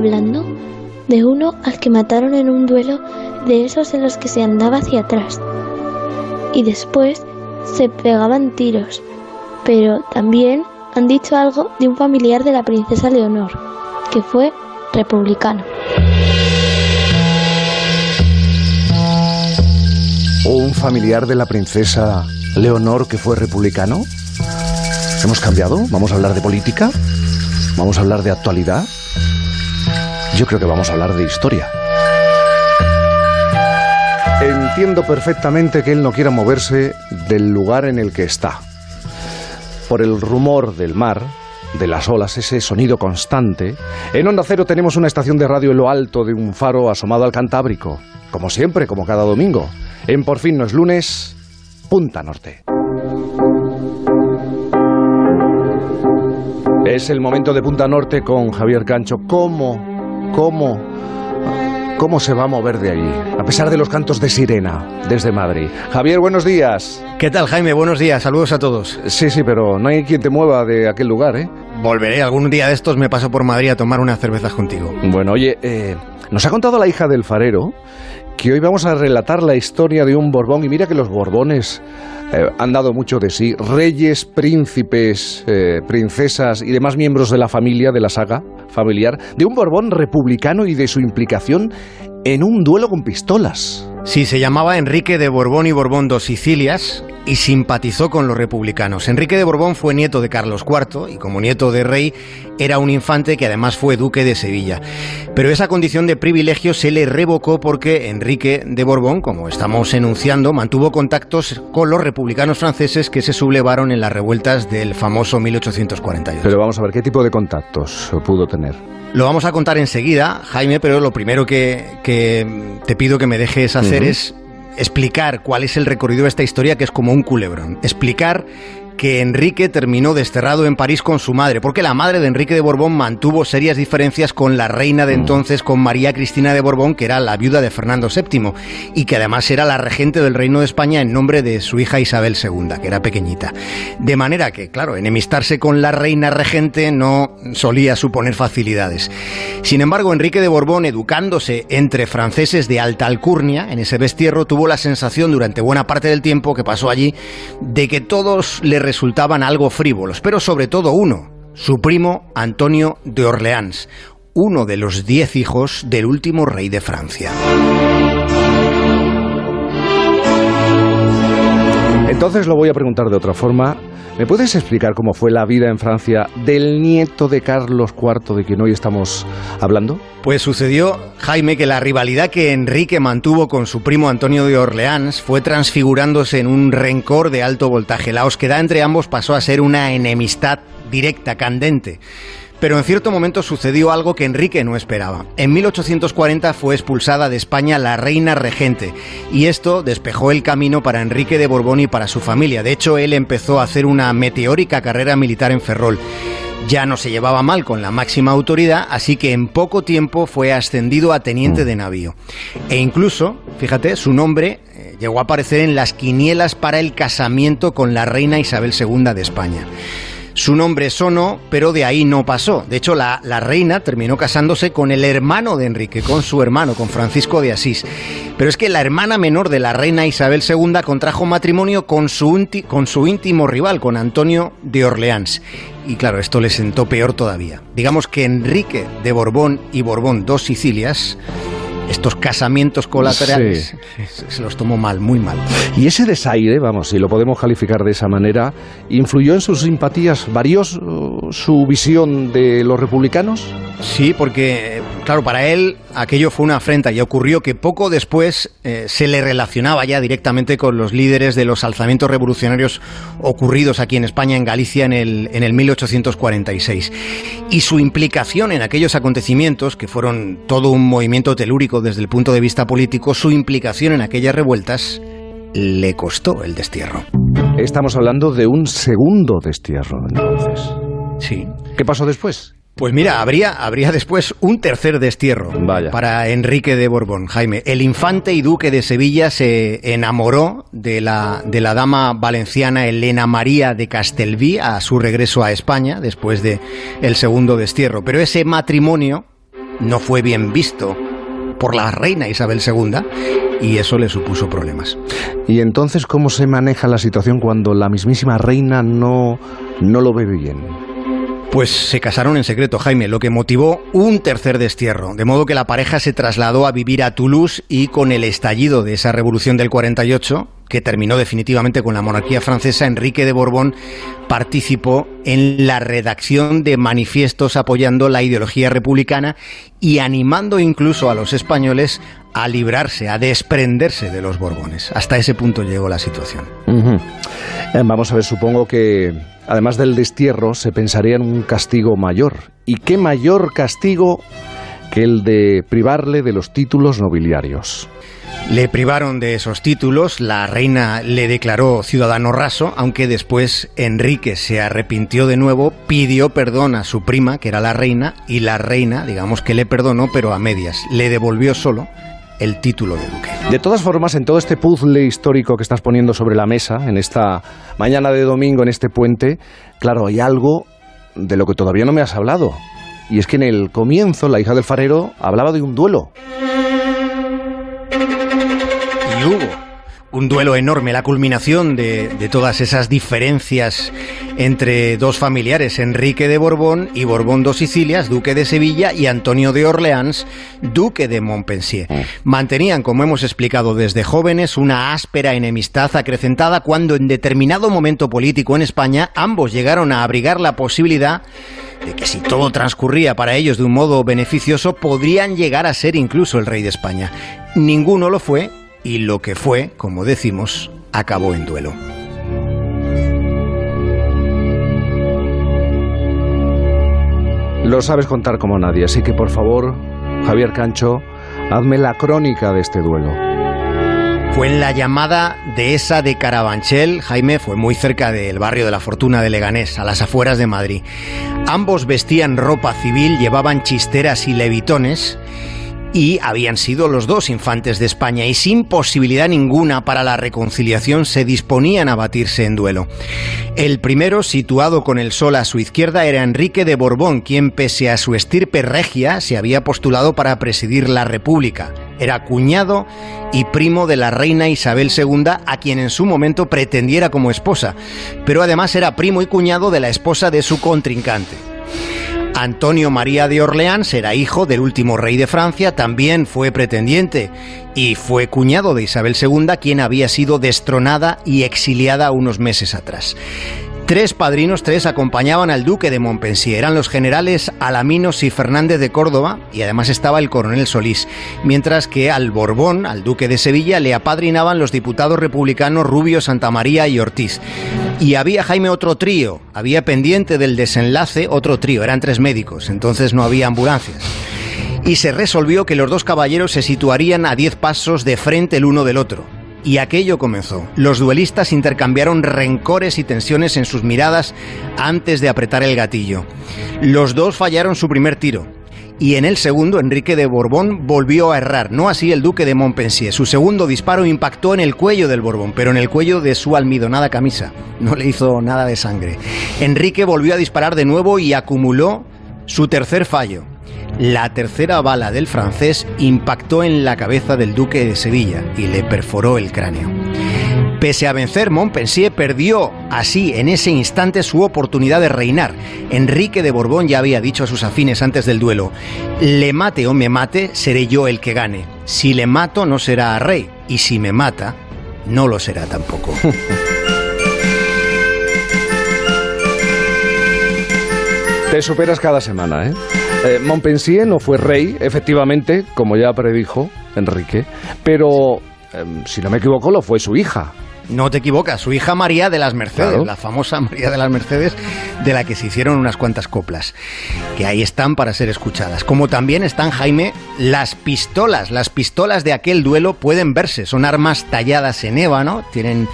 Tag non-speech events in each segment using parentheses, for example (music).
hablando de uno al que mataron en un duelo de esos en los que se andaba hacia atrás. Y después se pegaban tiros. Pero también han dicho algo de un familiar de la princesa Leonor, que fue republicano. ¿Un familiar de la princesa Leonor que fue republicano? ¿Hemos cambiado? ¿Vamos a hablar de política? ¿Vamos a hablar de actualidad? Yo creo que vamos a hablar de historia. Entiendo perfectamente que él no quiera moverse del lugar en el que está. Por el rumor del mar, de las olas, ese sonido constante. En Onda Cero tenemos una estación de radio en lo alto de un faro asomado al Cantábrico. Como siempre, como cada domingo. En Por fin no es lunes, Punta Norte. Es el momento de Punta Norte con Javier Cancho. ¿Cómo? ¿Cómo? ¿Cómo se va a mover de allí? A pesar de los cantos de sirena desde Madrid. Javier, buenos días. ¿Qué tal, Jaime? Buenos días. Saludos a todos. Sí, sí, pero no hay quien te mueva de aquel lugar, ¿eh? Volveré. Algún día de estos me paso por Madrid a tomar unas cervezas contigo. Bueno, oye, eh, nos ha contado la hija del farero que hoy vamos a relatar la historia de un Borbón. Y mira que los Borbones eh, han dado mucho de sí. Reyes, príncipes, eh, princesas y demás miembros de la familia, de la saga familiar, de un Borbón republicano y de su implicación en un duelo con pistolas. Sí, se llamaba Enrique de Borbón y Borbón dos Sicilias y simpatizó con los republicanos. Enrique de Borbón fue nieto de Carlos IV y como nieto de rey era un infante que además fue duque de Sevilla. Pero esa condición de privilegio se le revocó porque Enrique de Borbón, como estamos enunciando, mantuvo contactos con los republicanos franceses que se sublevaron en las revueltas del famoso 1848. Pero vamos a ver, ¿qué tipo de contactos pudo tener? Lo vamos a contar enseguida, Jaime, pero lo primero que, te pido que me dejes hacer es explicar cuál es el recorrido de esta historia, que es como un culebrón. Explicar que Enrique terminó desterrado en París con su madre, porque la madre de Enrique de Borbón mantuvo serias diferencias con la reina de mm. entonces, con María Cristina de Borbón, que era la viuda de Fernando VII, y que además era la regente del Reino de España en nombre de su hija Isabel II, que era pequeñita. De manera que, claro, enemistarse con la reina regente no solía suponer facilidades. Sin embargo, Enrique de Borbón, educándose entre franceses de alta alcurnia, en ese destierro, tuvo la sensación durante buena parte del tiempo que pasó allí de que todos le resultaban algo frívolos, pero sobre todo uno, su primo Antonio de Orleans, uno de los diez hijos del último rey de Francia. Entonces lo voy a preguntar de otra forma. ¿Me puedes explicar cómo fue la vida en Francia del nieto de Carlos IV de quien hoy estamos hablando? Pues sucedió, Jaime, que la rivalidad que Enrique mantuvo con su primo Antonio de Orleans fue transfigurándose en un rencor de alto voltaje. La osquedad entre ambos pasó a ser una enemistad directa, candente. Pero en cierto momento sucedió algo que Enrique no esperaba. En 1840 fue expulsada de España la reina regente y esto despejó el camino para Enrique de Borbón y para su familia. De hecho, él empezó a hacer una meteórica carrera militar en Ferrol. Ya no se llevaba mal con la máxima autoridad, así que en poco tiempo fue ascendido a teniente de navío. E incluso, fíjate, su nombre eh, llegó a aparecer en las quinielas para el casamiento con la reina Isabel II de España. Su nombre sonó, pero de ahí no pasó. De hecho, la, reina terminó casándose con el hermano de Enrique, con su hermano, con Francisco de Asís. Pero es que la hermana menor de la reina Isabel II contrajo matrimonio con su, con su íntimo rival, con Antonio de Orleans. Y claro, esto le sentó peor todavía. Digamos que Enrique de Borbón y Borbón, dos Sicilias, estos casamientos colaterales se los tomó mal, muy mal. Y ese desaire, vamos, si lo podemos calificar de esa manera, ¿influyó en sus simpatías? ¿Varió su visión de los republicanos? Sí, porque, claro, para él aquello fue una afrenta y ocurrió que poco después eh, se le relacionaba ya directamente con los líderes de los alzamientos revolucionarios ocurridos aquí en España, en Galicia, en el, en el 1846. Y su implicación en aquellos acontecimientos, que fueron todo un movimiento telúrico desde el punto de vista político, su implicación en aquellas revueltas le costó el destierro. Estamos hablando de un segundo destierro, entonces. Sí. ¿Qué pasó después? Pues mira, habría, habría después un tercer destierro para Enrique de Borbón, Jaime. El infante y duque de Sevilla se enamoró de la, de la dama valenciana Elena María de Castelví a su regreso a España después de el segundo destierro. Pero ese matrimonio no fue bien visto por la reina Isabel II y eso le supuso problemas. ¿Y entonces cómo se maneja la situación cuando la mismísima reina no, no lo ve bien? Pues se casaron en secreto, Jaime, lo que motivó un tercer destierro, de modo que la pareja se trasladó a vivir a Toulouse y con el estallido de esa revolución del 48, que terminó definitivamente con la monarquía francesa, Enrique de Borbón participó en la redacción de manifiestos apoyando la ideología republicana y animando incluso a los españoles a librarse, a desprenderse de los Borbones. Hasta ese punto llegó la situación. Eh, vamos a ver, supongo que además del destierro se pensaría en un castigo mayor. ¿Y qué mayor castigo que el de privarle de los títulos nobiliarios? Le privaron de esos títulos, la reina le declaró ciudadano raso, aunque después Enrique se arrepintió de nuevo, pidió perdón a su prima, que era la reina, y la reina, digamos que le perdonó, pero a medias, le devolvió solo el título de duque. De todas formas, en todo este puzzle histórico que estás poniendo sobre la mesa, en esta mañana de domingo, en este puente, claro, hay algo de lo que todavía no me has hablado. Y es que en el comienzo la hija del farero hablaba de un duelo. Y hubo un duelo enorme, la culminación de, de, todas esas diferencias entre dos familiares, Enrique de Borbón y Borbón dos Sicilias, duque de Sevilla, y Antonio de Orleans, duque de Montpensier. Mm. Mantenían, como hemos explicado desde jóvenes, una áspera enemistad acrecentada cuando en determinado momento político en España ambos llegaron a abrigar la posibilidad de que si todo transcurría para ellos de un modo beneficioso, podrían llegar a ser incluso el rey de España. Ninguno lo fue y lo que fue, como decimos, acabó en duelo. Lo sabes contar como nadie, así que por favor, Javier Cancho, hazme la crónica de este duelo. Fue en la llamada dehesa de Carabanchel, Jaime fue muy cerca del barrio de la Fortuna de Leganés, a las afueras de Madrid. Ambos vestían ropa civil, llevaban chisteras y levitones y habían sido los dos infantes de España y sin posibilidad ninguna para la reconciliación se disponían a batirse en duelo. El primero, situado con el sol a su izquierda, era Enrique de Borbón, quien pese a su estirpe regia se había postulado para presidir la República. Era cuñado y primo de la reina Isabel II, a quien en su momento pretendiera como esposa, pero además era primo y cuñado de la esposa de su contrincante. Antonio María de Orleans era hijo del último rey de Francia, también fue pretendiente y fue cuñado de Isabel II, quien había sido destronada y exiliada unos meses atrás. Tres padrinos, tres acompañaban al duque de Montpensier. Eran los generales Alaminos y Fernández de Córdoba y además estaba el coronel Solís. Mientras que al Borbón, al duque de Sevilla, le apadrinaban los diputados republicanos Rubio, Santamaría y Ortiz. Y había Jaime otro trío, había pendiente del desenlace otro trío, eran tres médicos, entonces no había ambulancias y se resolvió que los dos caballeros se situarían a diez pasos de frente el uno del otro. Y aquello comenzó. Los duelistas intercambiaron rencores y tensiones en sus miradas antes de apretar el gatillo. Los dos fallaron su primer tiro. Y en el segundo, Enrique de Borbón volvió a errar, no así el duque de Montpensier. Su segundo disparo impactó en el cuello del Borbón, pero en el cuello de su almidonada camisa. No le hizo nada de sangre. Enrique volvió a disparar de nuevo y acumuló su tercer fallo. La tercera bala del francés impactó en la cabeza del duque de Sevilla y le perforó el cráneo. Pese a vencer, Montpensier perdió así en ese instante su oportunidad de reinar. Enrique de Borbón ya había dicho a sus afines antes del duelo, le mate o me mate, seré yo el que gane. Si le mato no será rey y si me mata, no lo será tampoco. (laughs) Te superas cada semana, ¿eh? ¿Eh? Montpensier no fue rey, efectivamente, como ya predijo Enrique, pero, em, si no me equivoco, lo fue su hija. No te equivocas, su hija María de las Mercedes, la famosa (laughs) María de las Mercedes, de la que se hicieron unas cuantas coplas, que ahí están para ser escuchadas. Como también están, Jaime, las pistolas. Las pistolas de aquel duelo pueden verse, son armas talladas en ébano, tienen,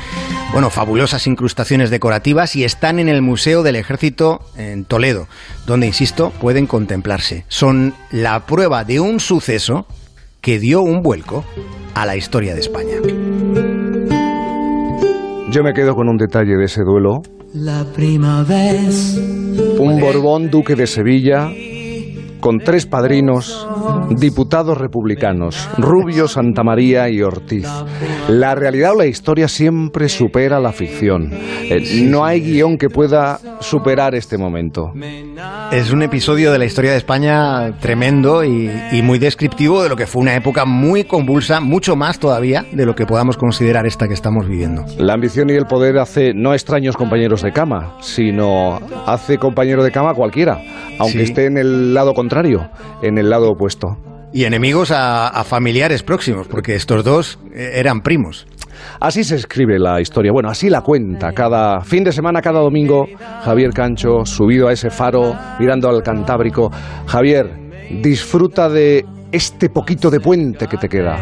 bueno, fabulosas incrustaciones decorativas y están en el Museo del Ejército en Toledo, donde, insisto, pueden contemplarse. Son la prueba de un suceso que dio un vuelco a la historia de España. Yo me quedo con un detalle de ese duelo. La vez. Un Borbón, duque de Sevilla, con tres padrinos, diputados republicanos, Rubio, Santamaría y Ortiz. La realidad o la historia siempre supera la ficción. Eh, no hay guion que pueda superar este momento. Es un episodio de la historia de España tremendo y, y muy descriptivo de lo que fue una época muy convulsa, mucho más todavía de lo que podamos considerar esta que estamos viviendo. La ambición y el poder hace no extraños compañeros de cama, sino hace compañero de cama cualquiera, aunque esté en el lado contrario, en el lado opuesto. Y enemigos a, familiares próximos, porque estos dos eh, eran primos. Así se escribe la historia. Bueno, así la cuenta. Cada fin de semana, cada domingo, Javier Cancho, subido a ese faro, mirando al Cantábrico. Javier, disfruta de este poquito de puente que te queda.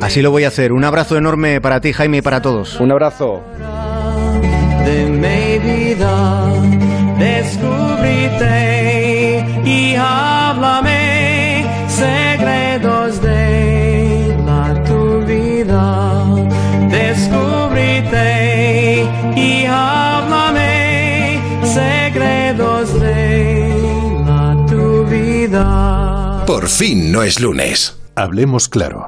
Así lo voy a hacer. Un abrazo enorme para ti, Jaime, y para todos. Un abrazo. y Por fin no es lunes. Hablemos claro.